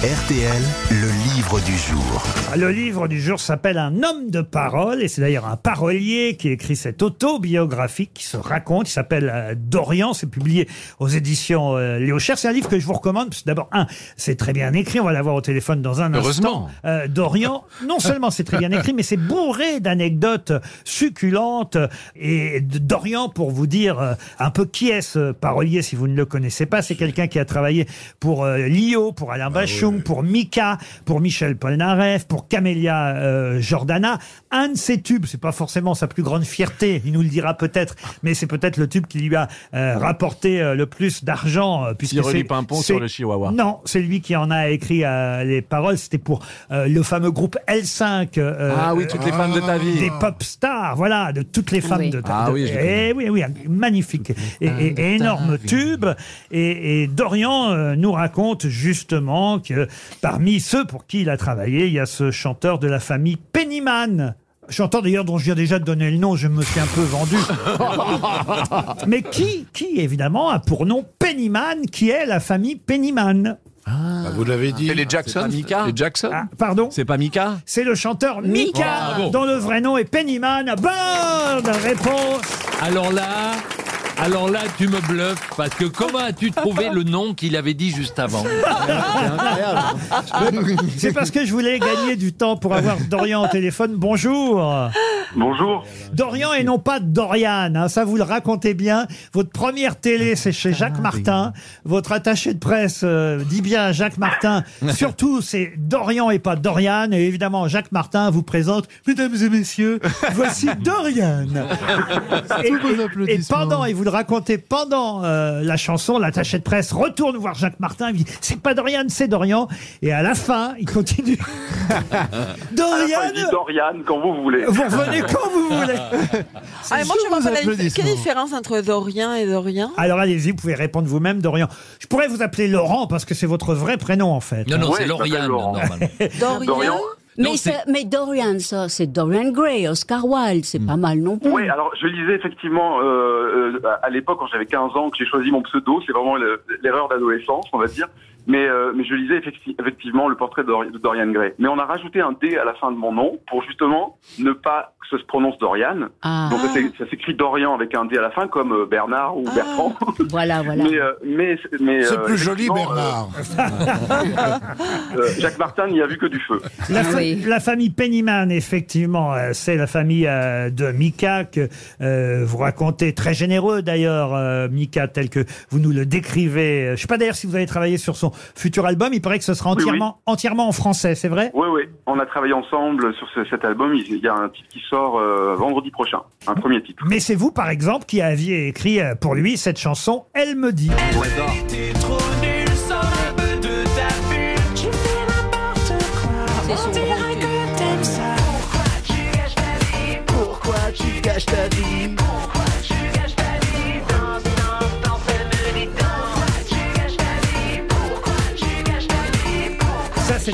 RTL, le livre du jour. Le livre du jour s'appelle Un homme de parole et c'est d'ailleurs un parolier qui écrit cette autobiographie qui se raconte. Il s'appelle euh, Dorian, c'est publié aux éditions euh, Léo Cher. C'est un livre que je vous recommande parce que d'abord, un, c'est très bien écrit. On va l'avoir au téléphone dans un Heureusement. instant. Euh, Dorian, non seulement c'est très bien écrit, mais c'est bourré d'anecdotes succulentes. Et Dorian, pour vous dire euh, un peu qui est ce parolier, si vous ne le connaissez pas, c'est quelqu'un qui a travaillé pour Lio, pour Alain Pour Mika, pour Michel Polnareff, pour Camélia euh, Jordana. Un de ses tubes, c'est pas forcément sa plus grande fierté, il nous le dira peut-être, mais c'est peut-être le tube qui lui a euh, rapporté euh, le plus d'argent. euh, puisque c'est- Pimpon sur le Chihuahua. Non, c'est lui qui en a écrit euh, les paroles. C'était pour euh, le fameux groupe L5. euh, Ah oui, toutes les femmes de ta vie. des pop stars, voilà, de toutes les femmes Oui. de Ah de- oui, je eh oui, oui, un magnifique et, et- et énorme tube. Et, et Dorian euh, nous raconte justement que parmi ceux pour qui il a travaillé, il y a ce chanteur de la famille Pennyman. Chanteur d'ailleurs dont je viens déjà de donner le nom, je me suis un peu vendu. Mais qui, qui évidemment a pour nom Pennyman, qui est la famille Pennyman Bah, vous l'avez dit. C'est les Jackson pas Mika Les Jackson Ah, Pardon C'est pas Mika C'est le chanteur Mika, Bravo. dont le vrai nom est Pennyman. Bonne réponse Alors là, alors là, tu me bluffes parce que comment as-tu trouvé le nom qu'il avait dit juste avant C'est parce que je voulais gagner du temps pour avoir Dorian au téléphone. Bonjour. Bonjour. Dorian et non pas Dorian. hein, ça, vous le racontez bien. Votre première télé, c'est chez Jacques Martin. Votre attaché de presse euh, dit bien Jacques Martin. Surtout, c'est Dorian et pas Dorian. Et évidemment, Jacques Martin vous présente, mesdames et messieurs, voici Dorian. et, et- et pendant, et vous le racontez pendant euh, la chanson, l'attaché de presse retourne voir Jacques Martin. Il dit, c'est pas Dorian, c'est Dorian. Et à la fin, il continue. Dorian, il dit Dorian quand vous voulez. vous revenez quand vous voulez. Ah, moi, je vois pas la Quelle différence entre Dorian et Dorian? Alors allez-y, vous pouvez répondre vous-même, Dorian. Je pourrais vous appeler Laurent parce que c'est votre vrai prénom en fait. Non, non, Ouais, c'est Lauriane, normalement. Dorian, Mais, c'est- ça- mais Dorian, ça, c'est Dorian Gray, Oscar Wilde, c'est pas mal non plus. Oui, alors je lisais effectivement euh, euh, à l'époque quand j'avais 15 ans que j'ai choisi mon pseudo, c'est vraiment le- l'erreur d'adolescence, on va dire. Mais, euh, mais je lisais effecti- effectivement le portrait de, Dor- de Dorian Gray. Mais on a rajouté un D à la fin de mon nom pour justement ne pas que ça se prononce Dorian. Ah, Donc ça s'é- ça s'écrit Dorian avec un D à la fin comme euh, Bernard ou Ah. Bertrand. voilà, voilà. Mais, euh, mais, mais C'est euh, plus joli, Bernard. euh, Jacques Martin n'y a vu que du feu. La, fa- Oui. la famille Pennyman, effectivement, c'est la famille de Mika que vous racontez, très généreux d'ailleurs, Mika, tel que vous nous le décrivez. Je sais pas d'ailleurs si vous avez travaillé sur son futur album, il paraît que ce sera Oui, entièrement, entièrement en français, c'est vrai? Oui, oui, on a travaillé ensemble sur ce- cet album. Il y a un titre qui sort euh, vendredi prochain, un premier titre. Mais c'est vous, par exemple, qui aviez écrit euh, pour lui cette chanson « Elle me dit ».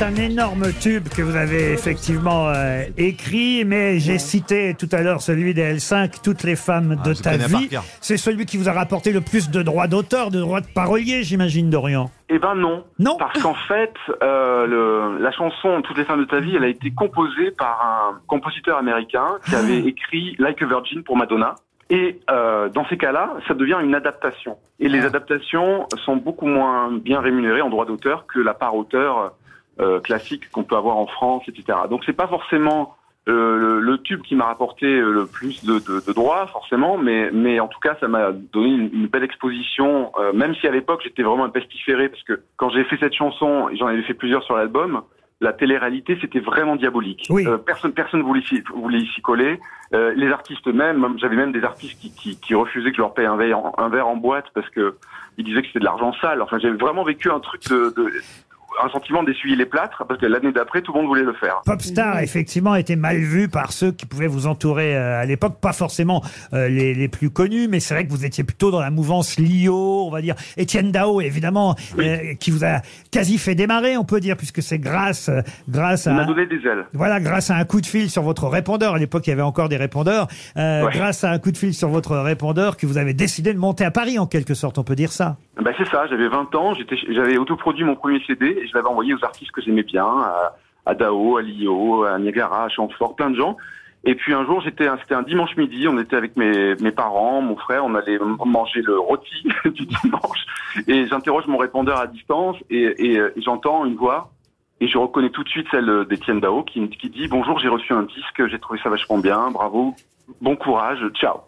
C'est un énorme tube que vous avez effectivement euh, écrit, mais j'ai cité tout à l'heure celui des L5, Toutes les femmes de Ah, je ta connais par vie. cœur. C'est celui qui vous a rapporté le plus de droits d'auteur, de droits de parolier, j'imagine, Dorian. Eh ben non. Non. Parce qu'en fait, euh, le, la chanson Toutes les femmes de ta vie, elle a été composée par un compositeur américain qui avait écrit Like a Virgin pour Madonna. Et euh, dans ces cas-là, ça devient une adaptation. Et les adaptations sont beaucoup moins bien rémunérées en droit d'auteur que la part auteur euh, classique qu'on peut avoir en France, etc. Donc c'est pas forcément euh, le, le tube qui m'a rapporté euh, le plus de, de, de droits, forcément, mais, mais en tout cas, ça m'a donné une, une belle exposition, euh, même si à l'époque, j'étais vraiment un pestiféré, parce que quand j'ai fait cette chanson, j'en avais fait plusieurs sur l'album, la télé-réalité, c'était vraiment diabolique. Oui. Euh, personne personne voulait s'y voulait s'y coller. Euh, les artistes même, même- j'avais même des artistes qui, qui, qui refusaient que je leur paye un verre, en, un verre en boîte parce que ils disaient que c'était de l'argent sale. Enfin, j'avais vraiment vécu un truc de, de un sentiment d'essuyer les plâtres parce que l'année d'après, tout le monde voulait le faire. Popstar, effectivement, était mal vu par ceux qui pouvaient vous entourer euh, à l'époque. Pas forcément euh, les, les plus connus, mais c'est vrai que vous étiez plutôt dans la mouvance Lio, on va dire. Étienne Dao, évidemment, euh, qui vous a quasi fait démarrer, on peut dire, puisque c'est grâce, grâce Il à... m'a donné des ailes. Voilà, grâce à un coup de fil sur votre répondeur. À l'époque, il y avait encore des répondeurs. Euh, Ouais. Grâce à un coup de fil sur votre répondeur, que vous avez décidé de monter à Paris, en quelque sorte, on peut dire ça. Ben c'est ça, j'avais 20 ans, j'avais autoproduit mon premier CD, je l'avais envoyé aux artistes que j'aimais bien, à, Dao, à Lio, à Niagara, à Chamfort, plein de gens. Et puis un jour, j'étais, c'était un dimanche midi, on était avec mes, parents, mon frère, on allait manger le rôti du dimanche, et j'interroge mon répondeur à distance, euh, et j'entends une voix, et je reconnais tout de suite celle d'Étienne Dao, qui, qui dit bonjour, j'ai reçu un disque, j'ai trouvé ça vachement bien, bravo, bon courage, ciao.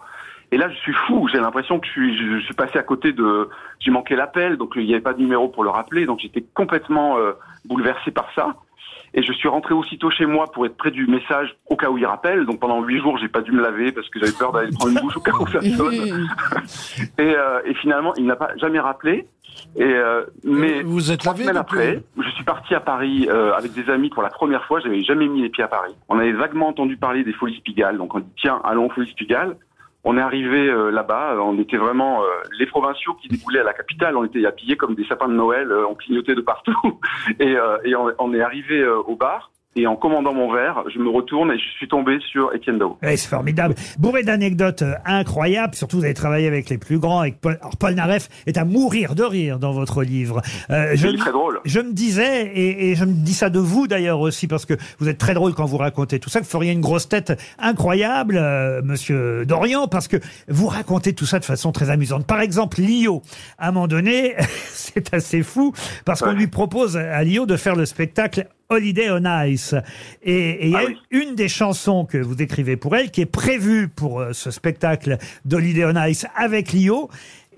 Et là, je suis fou. J'ai l'impression que je suis, je, je suis passé à côté de. J'ai manqué l'appel, donc il n'y avait pas de numéro pour le rappeler. Donc j'étais complètement euh, bouleversé par ça. Et je suis rentré aussitôt chez moi pour être près du message au cas où il rappelle. Donc pendant huit jours, j'ai pas dû me laver parce que j'avais peur d'aller prendre une douche au cas où ça sonne. et, euh, et finalement, il n'a pas jamais rappelé. Et euh, mais Vous êtes trois lavé semaines depuis après, je suis parti à Paris euh, avec des amis pour la première fois. J'avais jamais mis les pieds à Paris. On avait vaguement entendu parler des Folies Pigalle, donc on dit tiens, allons aux Folies Pigalle. On est arrivé euh, là-bas, on était vraiment euh, les provinciaux qui déboulaient à la capitale. On était habillés comme des sapins de Noël, euh, on clignotait de partout, et, euh, on, est arrivé euh, au bar. Et en commandant mon verre, je me retourne et je suis tombé sur Étienne Dao. Ouais, c'est formidable. Bourré d'anecdotes euh, incroyables. Surtout, vous avez travaillé avec les plus grands. Avec Paul, alors, Paul Naref est à mourir de rire dans votre livre. Euh, je, C'est très drôle. je me disais, et, et je me dis ça de vous d'ailleurs aussi, parce que vous êtes très drôle quand vous racontez tout ça, que vous feriez une grosse tête incroyable, euh, Monsieur Dorian, parce que vous racontez tout ça de façon très amusante. Par exemple, Lio, à un moment donné, c'est assez fou, parce qu'on Ouais. lui propose à Lio de faire le spectacle Holiday on Ice. Et il y a Ah oui. une des chansons que vous écrivez pour elle qui est prévue pour euh, ce spectacle d'Holiday on Ice avec Lio.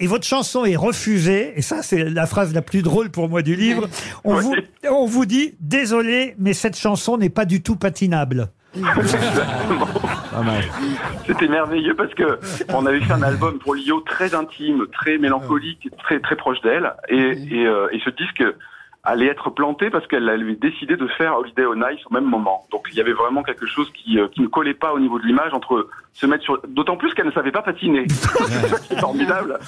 Et votre chanson est refusée, et ça c'est la phrase la plus drôle pour moi du livre. On, Oui. vous, on vous dit, désolé, mais cette chanson n'est pas du tout patinable. C'était merveilleux parce que on avait fait un album pour Lio très intime, très mélancolique, très très proche d'elle, et, et, euh, et ce disque allait être planté parce qu'elle avait décidé de faire Holiday on Ice au même moment. Donc il y avait vraiment quelque chose qui euh, qui ne collait pas au niveau de l'image entre se mettre sur. D'autant plus qu'elle ne savait pas patiner. C'est formidable.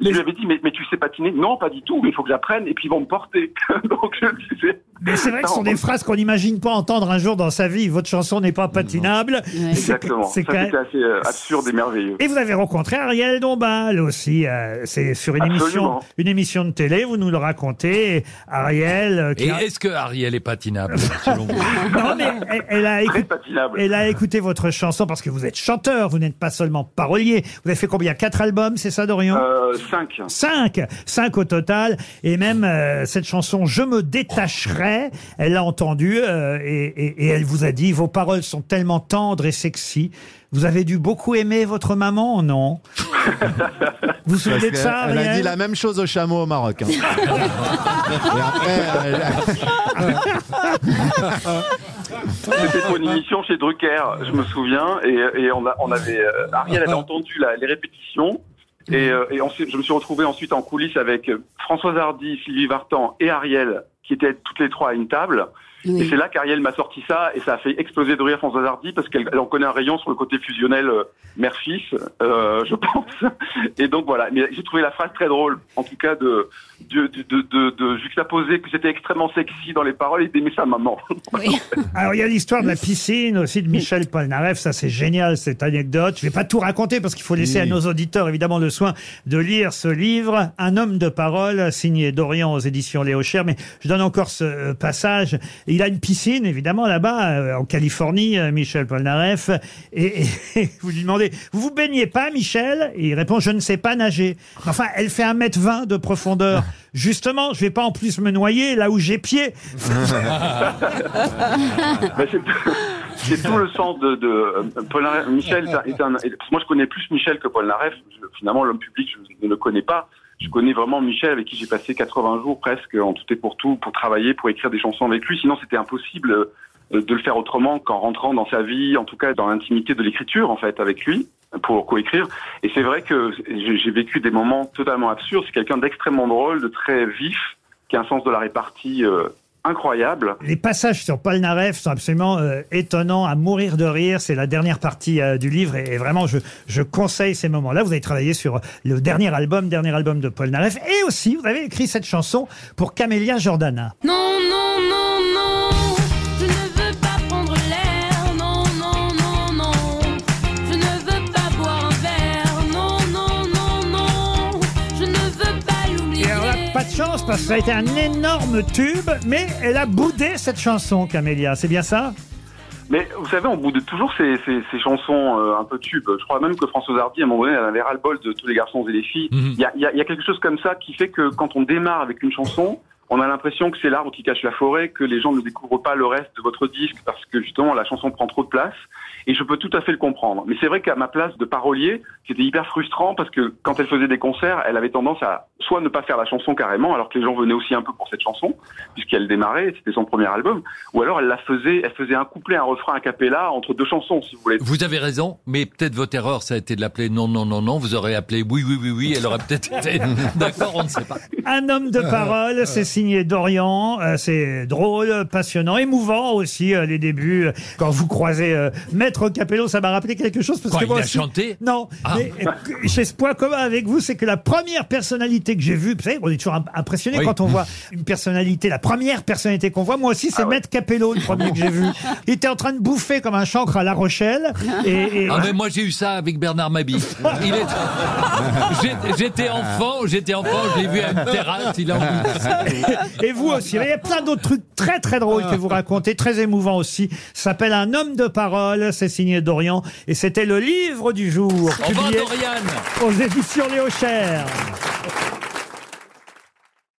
Je lui avais dit mais mais tu sais patiner? Non, pas du tout. Mais il faut que j'apprenne et puis ils vont me porter. Donc je disais. Mais c'est vrai que ce sont des phrases qu'on n'imagine pas entendre un jour dans sa vie. Votre chanson n'est pas patinable. C'est- Exactement. C'est quand même- assez euh, absurde et merveilleux. Et vous avez rencontré Ariel Dombal aussi. euh, c'est sur une émission, une émission de télé. Vous nous le racontez. Ariel. euh, qui Et a- est-ce que Ariel est patinable selon vous? Non, mais elle, elle a patinable. Elle a écouté votre chanson parce que vous êtes chanteur, vous n'êtes pas seulement parolier. Vous avez fait combien? Quatre albums, c'est ça, Dorian? Euh, 5. Cinq, cinq au total, et même euh, cette chanson "Je me détacherai", elle l'a entendue euh, et, et- et elle vous a dit vos paroles sont tellement tendres et sexy. Vous avez dû beaucoup aimer votre maman, non? Vous vous souvenez de ça, elle a dit la même chose au chameau au Maroc. hein. Et après, elle- C'était pour une émission chez Drucker, je me souviens, et, et on, a, on avait euh, Ariel avait entendu la- les répétitions. Et, euh, et ensuite, je me suis retrouvé ensuite en coulisses avec Françoise Hardy, Sylvie Vartan et Ariel, qui étaient toutes les trois à une table. Et c'est là qu'Ariel m'a sorti ça, et ça a fait exploser de rire Françoise Hardy, parce qu'elle elle en connaît un rayon sur le côté fusionnel euh, mère-fils, euh, je pense. Et donc voilà, mais j'ai trouvé la phrase très drôle, en tout cas de, de, de, de, de, de juxtaposer que c'était extrêmement sexy dans les paroles et d'aimer sa maman. Alors il y a l'histoire de la piscine aussi de Michel Polnareff, ça c'est génial cette anecdote. Je vais pas tout raconter parce qu'il faut laisser à nos auditeurs évidemment le soin de lire ce livre, Un homme de parole signé Dorian aux éditions Léo Cher. Mais je donne encore ce euh, passage. Il a une piscine évidemment là-bas euh, en Californie, euh, Michel Polnareff, et, et- et vous lui demandez vous vous baignez pas Michel? Et il répond je ne sais pas nager. Enfin elle fait 1m20 de profondeur. Justement, je vais pas en plus me noyer là où j'ai pied. Ben, c'est- tout le sens de, de Paul. Michel est un, est un- est- parce que moi je connais plus Michel que Paul Naref. Finalement, l'homme public, je ne le connais pas. Je connais vraiment Michel avec qui j'ai passé 80 jours presque en tout et pour tout pour travailler, pour écrire des chansons avec lui. Sinon, c'était impossible euh, de le faire autrement qu'en rentrant dans sa vie, en tout cas dans l'intimité de l'écriture en fait avec lui pour coécrire. Et c'est vrai que j'ai vécu des moments totalement absurdes. C'est quelqu'un d'extrêmement drôle, de très vif, qui a un sens de la répartie euh, incroyable. Les passages sur Paul Naref sont absolument euh, étonnants, à mourir de rire. C'est la dernière partie euh, du livre et, et vraiment, je, je conseille ces moments-là. Vous avez travaillé sur le dernier album, dernier album de Paul Naref, et aussi vous avez écrit cette chanson pour Camélia Jordana. Non, parce que ça a été un énorme tube, mais elle a boudé cette chanson, Camélia. C'est bien ça? Mais vous savez, on boude toujours ces, ces, ces chansons euh, un peu tubes. Je crois même que Françoise Hardy, à un moment donné, elle avait ras-le-bol de tous les garçons et les filles. Il Mhm. y, a, il y a- il y a quelque chose comme ça qui fait que quand on démarre avec une chanson, on a l'impression que c'est l'arbre qui cache la forêt, que les gens ne découvrent pas le reste de votre disque parce que justement la chanson prend trop de place. Et je peux tout à fait le comprendre. Mais c'est vrai qu'à ma place de parolier, c'était hyper frustrant parce que quand elle faisait des concerts, elle avait tendance à soit ne pas faire la chanson carrément, alors que les gens venaient aussi un peu pour cette chanson, puisqu'elle démarrait, c'était son premier album, ou alors elle la faisait, elle faisait un couplet, un refrain a cappella entre deux chansons, si vous voulez. Vous avez raison, mais peut-être votre erreur, ça a été de l'appeler non, non, non, non. Vous aurez appelé oui, oui, oui, oui. Elle aurait peut-être été d'accord, on ne sait pas. Un homme de parole, c'est signé Dorian. Euh, c'est drôle, passionnant, émouvant aussi euh, les débuts. Quand vous croisez euh, Maître Capello, ça m'a rappelé quelque chose parce Quand que il moi a aussi- chanté Non, Ah. mais euh, j'ai ce point commun avec vous, c'est que la première personnalité que j'ai vue, vous savez, on est toujours im- impressionné Oui. quand on voit une personnalité, la première personnalité qu'on voit. Moi aussi, c'est Maître Capello, le premier que j'ai vu. Il était en train de bouffer comme un chancre à La Rochelle. Et, et- Ah mais moi j'ai eu ça avec Bernard Mabie. Il est... J'ai- J'étais enfant, j'étais enfant, je l'ai vu à une terrasse, il a Et vous aussi. Il y a plein d'autres trucs très très drôles que vous racontez, très émouvants aussi. Ça s'appelle Un homme de parole. C'est signé Dorian. Et c'était le livre du jour. Au revoir Dorian aux éditions Léo Cher.